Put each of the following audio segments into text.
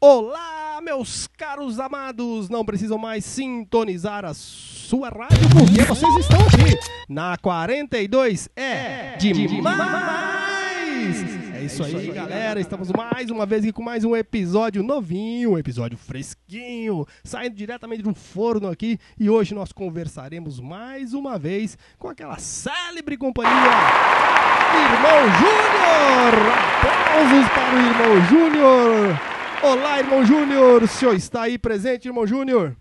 Olá, meus caros amados! Não precisam mais sintonizar a sua rádio porque vocês estão aqui na 42 é demais! É isso aí, galera. Estamos mais uma vez aqui com mais um episódio novinho, um episódio fresquinho, saindo diretamente do forno aqui. E hoje nós conversaremos mais uma vez com aquela célebre companhia, Irmão Júnior! Aplausos para o Irmão Júnior! Olá, Irmão Júnior! O senhor está aí presente, Irmão Júnior?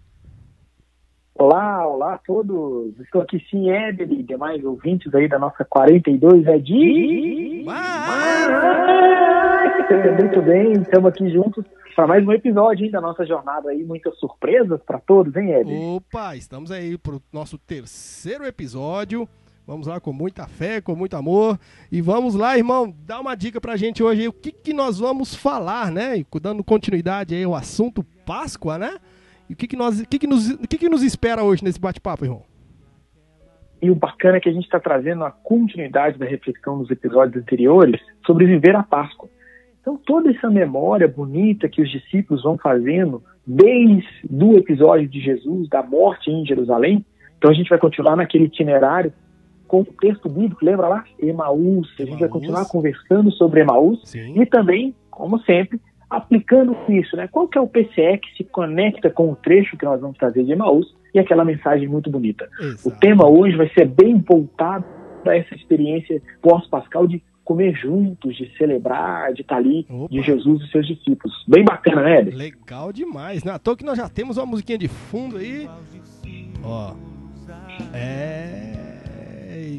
Olá, olá a todos. Estou aqui sim, Éder e demais ouvintes aí da nossa 42 é de... Muito bem, estamos aqui juntos para mais um episódio hein, da nossa jornada aí. Muitas surpresas para todos, hein, Éder? Opa, estamos aí para o nosso terceiro episódio. Vamos lá com muita fé, com muito amor. E vamos lá, irmão, dá uma dica pra gente hoje aí, o que, que nós vamos falar, né? Dando continuidade aí ao assunto Páscoa, né? E o que, que, nós, que, que, nos, que, que nos espera hoje nesse bate-papo, irmão? E o bacana é que a gente está trazendo a continuidade da reflexão dos episódios anteriores sobre viver a Páscoa. Então, toda essa memória bonita que os discípulos vão fazendo desde o episódio de Jesus, da morte em Jerusalém, então a gente vai continuar naquele itinerário com o texto bíblico, lembra lá? Emaús. A gente vai continuar conversando sobre Emaús Sim. e também, como sempre, aplicando isso, né? Qual que é o PCE que se conecta com o trecho que nós vamos trazer de Emaús e aquela mensagem muito bonita. Exato. O tema hoje vai ser bem voltado para essa experiência pós-pascal de comer juntos, de celebrar, de estar ali, Opa. de Jesus e seus discípulos. Bem bacana, né, Eder? Legal demais. Na toa que nós já temos uma musiquinha de fundo aí. Ó. É.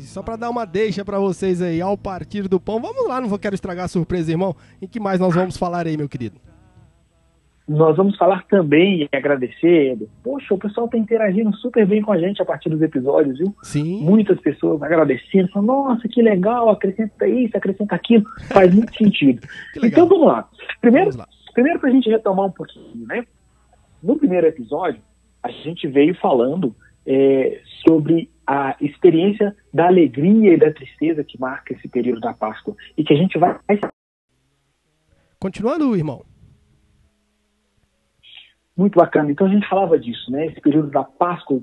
Só pra dar uma deixa pra vocês aí, ao partir do pão. Vamos lá, não vou quero estragar a surpresa, irmão. Em que mais nós vamos falar aí, meu querido? Nós vamos falar também e agradecer. Poxa, o pessoal está interagindo super bem com a gente a partir dos episódios, viu? Sim. muitas pessoas agradecendo, falando, nossa, que legal, acrescenta isso, acrescenta aquilo, faz muito sentido. Então vamos lá. Primeiro, Vamos lá. primeiro para a gente retomar um pouquinho, né? No primeiro episódio, a gente veio falando é, sobre a experiência da alegria e da tristeza que marca esse período da Páscoa e que a gente vai Continuando, irmão. Muito bacana. Então a gente falava disso, né? Esse período da Páscoa,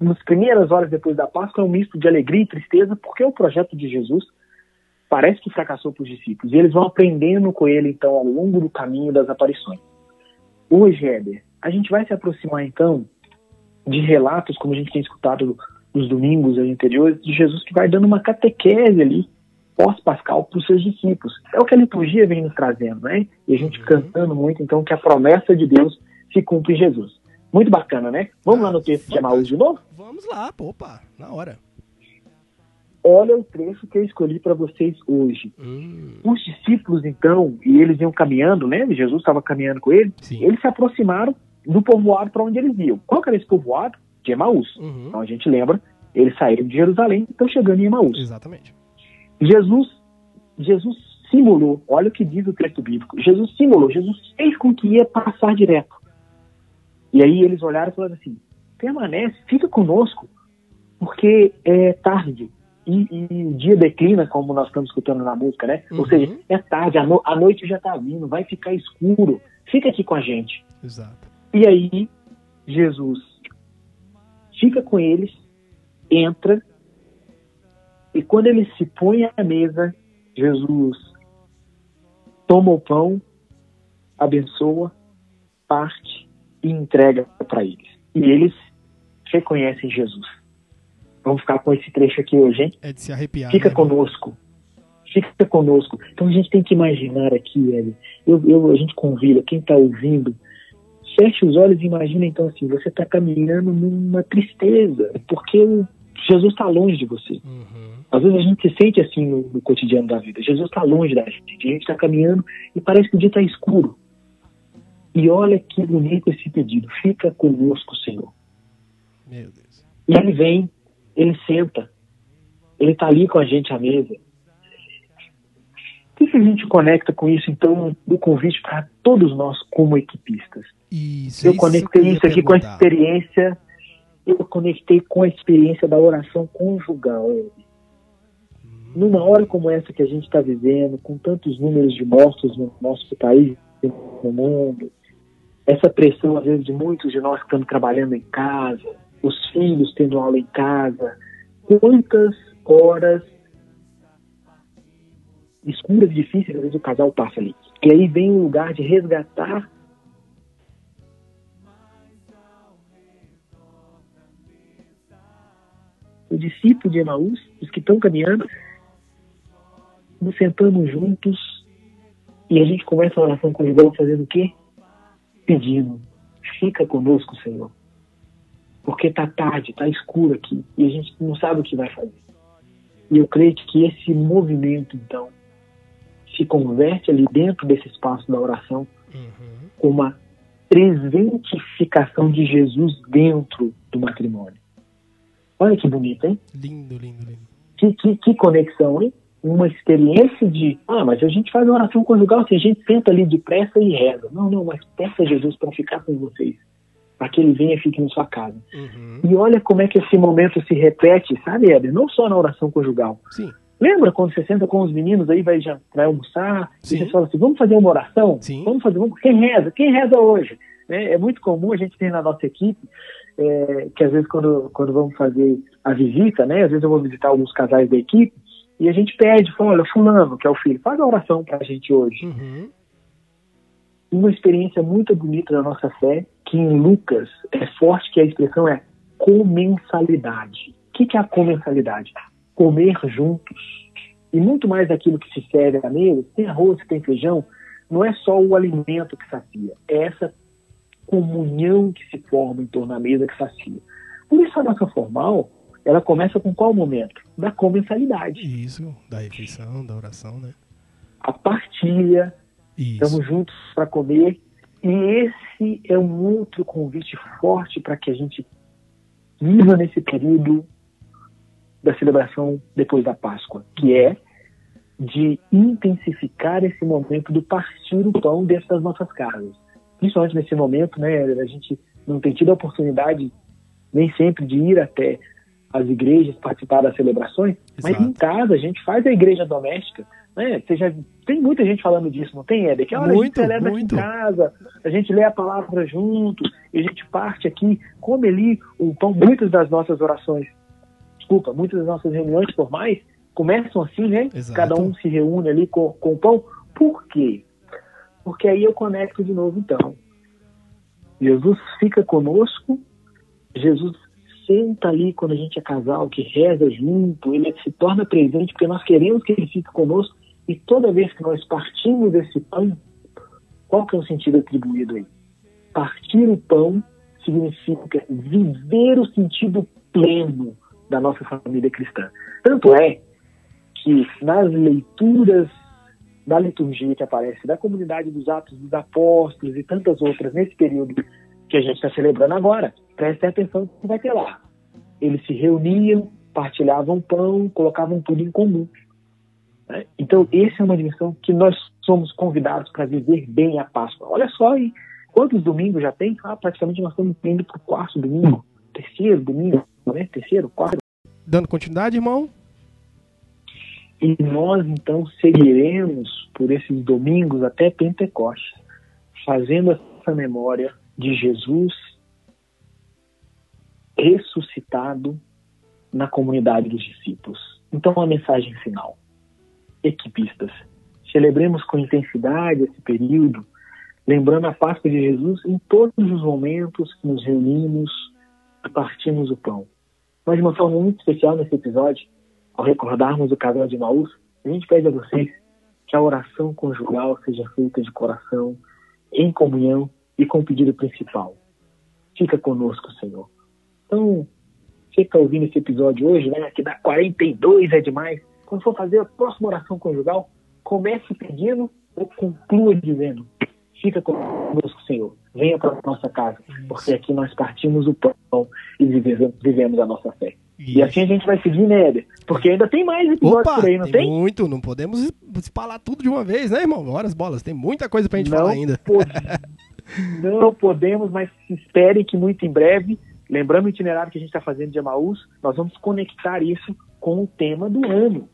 nas primeiras horas depois da Páscoa, é um misto de alegria e tristeza, porque o projeto de Jesus parece que fracassou para os discípulos. E eles vão aprendendo com ele, então, ao longo do caminho das aparições. Hoje, Éder, a gente vai se aproximar, então, de relatos, como a gente tem escutado nos domingos anteriores, de Jesus que vai dando uma catequese ali, pós-pascal, para os seus discípulos. É o que a liturgia vem nos trazendo, né? E a gente Uhum. cantando muito, então, que a promessa de Deus se cumpre Jesus. Muito bacana, né? Vamos lá no texto de Emaús de novo? Vamos lá, opa, na hora. Olha o trecho que eu escolhi para vocês hoje. Hum, Os discípulos, então, e eles iam caminhando, né? Jesus estava caminhando com eles. sim. Eles se aproximaram do povoado para onde eles iam. Qual que era esse povoado? De Emaús. Uhum, Então a gente lembra, eles saíram de Jerusalém e estão chegando em Emaús. Exatamente. Jesus, Jesus simulou, olha o que diz o texto bíblico. Jesus simulou, Jesus fez com que ia passar direto. E aí eles olharam e falaram assim: permanece, fica conosco, porque é tarde. E, e o dia declina, como nós estamos escutando na música, né? Uhum. Ou seja, é tarde, a, no- a noite já está vindo, vai ficar escuro, fica aqui com a gente. Exato. E aí, Jesus fica com eles, entra, e quando eles se põem à mesa, Jesus toma o pão, abençoa, parte e entrega para eles. E eles reconhecem Jesus. Vamos ficar com esse trecho aqui hoje, hein? É de se arrepiar. Fica né, conosco. Fica conosco. Então a gente tem que imaginar aqui, Eli. Eu, eu, a gente convida quem está ouvindo, feche os olhos e imagina então assim, você está caminhando numa tristeza, porque Jesus está longe de você. Uhum. Às vezes a gente se sente assim no, no cotidiano da vida. Jesus está longe da gente. A gente está caminhando e parece que o dia está escuro. E olha que bonito esse pedido. Fica conosco, Senhor. Meu Deus. E ele vem, ele senta, ele está ali com a gente à mesa. O que, que a gente conecta com isso, então, do convite para todos nós como equipistas? Isso, Eu isso conectei eu isso aqui com a perguntar. experiência, eu conectei com a experiência da oração conjugal. numa hora como essa que a gente está vivendo, com tantos números de mortos no nosso país, no mundo, essa pressão, às vezes, de muitos de nós que estamos trabalhando em casa, os filhos tendo aula em casa, quantas horas escuras e difíceis, às vezes o casal passa ali. E aí vem o lugar de resgatar o discípulo de Emaús, os que estão caminhando, nos sentamos juntos e a gente começa a oração conjugal fazendo o quê? Pedindo, fica conosco, Senhor. Porque tá tarde, tá escuro aqui e a gente não sabe o que vai fazer. E eu creio que esse movimento, então, se converte ali dentro desse espaço da oração uhum. com uma presentificação de Jesus dentro do matrimônio. Olha que bonito, hein? Lindo, lindo, lindo. Que, que, que conexão, hein? Uma experiência de, ah, mas a gente faz oração conjugal, se a gente senta ali depressa e reza. Não, não, mas peça a Jesus para ficar com vocês, para que ele venha e fique na sua casa. Uhum. E olha como é que esse momento se repete, sabe, Éder? Não só na oração conjugal. Sim. Lembra quando você senta com os meninos aí, vai, já, vai almoçar, Sim. e você fala assim, vamos fazer uma oração? Sim. Vamos fazer, vamos, quem reza? Quem reza hoje? É, é muito comum, a gente tem na nossa equipe, é, que às vezes quando, quando vamos fazer a visita, né, às vezes eu vou visitar alguns casais da equipe, e a gente pede, fala, olha, fulano, que é o filho, faz a oração pra gente hoje. Uhum. Uma experiência muito bonita da nossa fé, que em Lucas é forte, que a expressão é comensalidade. O que, que é a comensalidade? Comer juntos. E muito mais daquilo que se serve à mesa, tem arroz, tem feijão, não é só o alimento que sacia, é essa comunhão que se forma em torno da mesa que sacia. Por isso a nossa formal, ela começa com qual momento? Da comensalidade. Isso, da refeição, da oração, né? A partilha, isso. estamos juntos para comer. E esse é um outro convite forte para que a gente viva nesse período da celebração depois da Páscoa, que é de intensificar esse momento do partir o pão dentro das nossas casas. Principalmente nesse momento, né, a gente não tem tido a oportunidade nem sempre de ir até as igrejas participar das celebrações, Exato. mas em casa a gente faz a igreja doméstica, né? Você já tem muita gente falando disso, não tem, Éder? Que a hora muito, a gente celebra muito. aqui em casa, a gente lê a palavra junto, e a gente parte aqui, come ali o pão, muitas das nossas orações desculpa, muitas das nossas reuniões formais começam assim, né? Exato. Cada um se reúne ali com, com o pão. Por quê? Porque aí eu conecto de novo, então. Jesus fica conosco, Jesus senta ali quando a gente é casal, que reza junto, ele se torna presente porque nós queremos que ele fique conosco e toda vez que nós partimos desse pão, qual que é o sentido atribuído aí? Partir o pão significa viver o sentido pleno da nossa família cristã. Tanto é que nas leituras da liturgia que aparece da comunidade dos Atos dos Apóstolos e tantas outras nesse período que a gente está celebrando agora, prestem atenção no que vai ter lá. Eles se reuniam, partilhavam pão, colocavam tudo em comum. Né? Então, essa é uma dimensão que nós somos convidados para viver bem a Páscoa. Olha só, hein? quantos domingos já tem? Ah, praticamente nós estamos indo para o quarto domingo, terceiro domingo né? Terceiro, quarto. Dando continuidade, irmão? E nós então seguiremos por esses domingos até Pentecostes, fazendo essa memória de Jesus ressuscitado na comunidade dos discípulos. Então, a mensagem final. Equipistas, celebremos com intensidade esse período, lembrando a Páscoa de Jesus em todos os momentos que nos reunimos e partimos o pão. Mas de uma forma muito especial nesse episódio, ao recordarmos o casal de Maús, a gente pede a vocês que a oração conjugal seja feita de coração, em comunhão e com o pedido principal. Fica conosco, Senhor. Então, você que está ouvindo esse episódio hoje, né, que dá 42 é demais, quando for fazer a próxima oração conjugal, comece pedindo ou conclua dizendo: Fica conosco, Senhor venha para nossa casa, porque aqui nós partimos o pão e vivemos a nossa fé. Isso. E assim a gente vai seguir, né, Éder? Porque ainda tem mais episódios Opa, por aí, não tem? tem? muito, não podemos espalhar tudo de uma vez, né, irmão? Horas bolas, tem muita coisa pra gente não falar ainda. Pod... não podemos, mas esperem que muito em breve, lembrando o itinerário que a gente está fazendo de Emaús, nós vamos conectar isso com o tema do ano.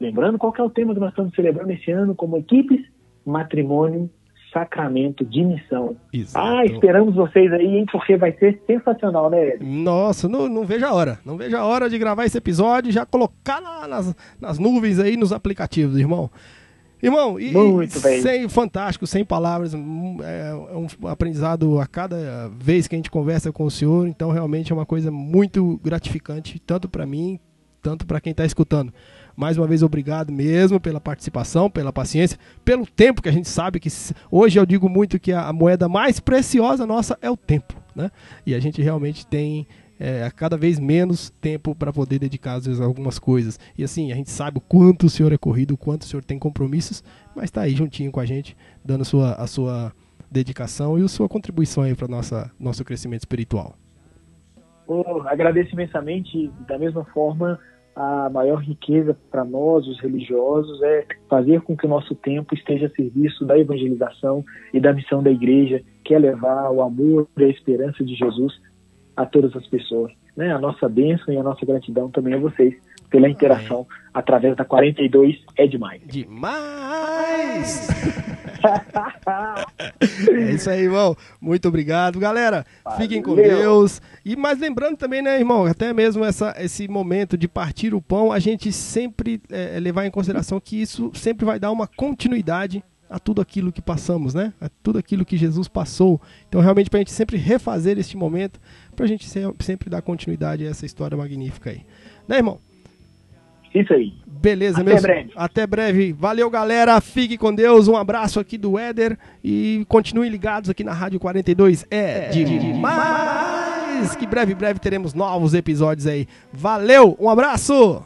Lembrando qual é o tema que nós estamos celebrando esse ano como equipes, matrimônio, sacramento de missão. Exato. Ah, esperamos vocês aí, hein, porque vai ser sensacional, né, Ed? Nossa, não, não vejo a hora. Não vejo a hora de gravar esse episódio e já colocar nas, nas nuvens aí nos aplicativos, irmão. Irmão, e, Muito bem. sem fantástico, sem palavras, hum, é, é um aprendizado a cada vez que a gente conversa com o senhor, então realmente é uma coisa muito gratificante, tanto para mim, tanto para quem está escutando. Mais uma vez, obrigado mesmo pela participação, pela paciência, pelo tempo que a gente sabe que hoje eu digo muito que a moeda mais preciosa nossa é o tempo, né? E a gente realmente tem é, cada vez menos tempo para poder dedicar às vezes, a algumas coisas. E assim, a gente sabe o quanto o senhor é corrido, o quanto o senhor tem compromissos, mas está aí juntinho com a gente, dando a sua, a sua dedicação e a sua contribuição aí para nossa nosso crescimento espiritual. Oh, agradeço imensamente, da mesma forma, a maior riqueza para nós, os religiosos, é fazer com que o nosso tempo esteja a serviço da evangelização e da missão da igreja, que é levar o amor e a esperança de Jesus a todas as pessoas. Né? A nossa bênção e a nossa gratidão também a vocês pela interação Amém. através da 42 é demais. Demais! é isso aí, irmão. Muito obrigado, galera. Valeu. Fiquem com Deus. E mais lembrando também, né, irmão, até mesmo essa, esse momento de partir o pão, a gente sempre é, levar em consideração que isso sempre vai dar uma continuidade a tudo aquilo que passamos, né? A tudo aquilo que Jesus passou. Então, realmente, para a gente sempre refazer este momento, para a gente sempre dar continuidade a essa história magnífica aí. Né, irmão? Isso aí. Beleza, Até breve. Até breve. Valeu, galera. Fique com Deus. Um abraço aqui do Éder e continuem ligados aqui na Rádio 42. É, é demais! Que breve, breve teremos novos episódios aí. Valeu, um abraço!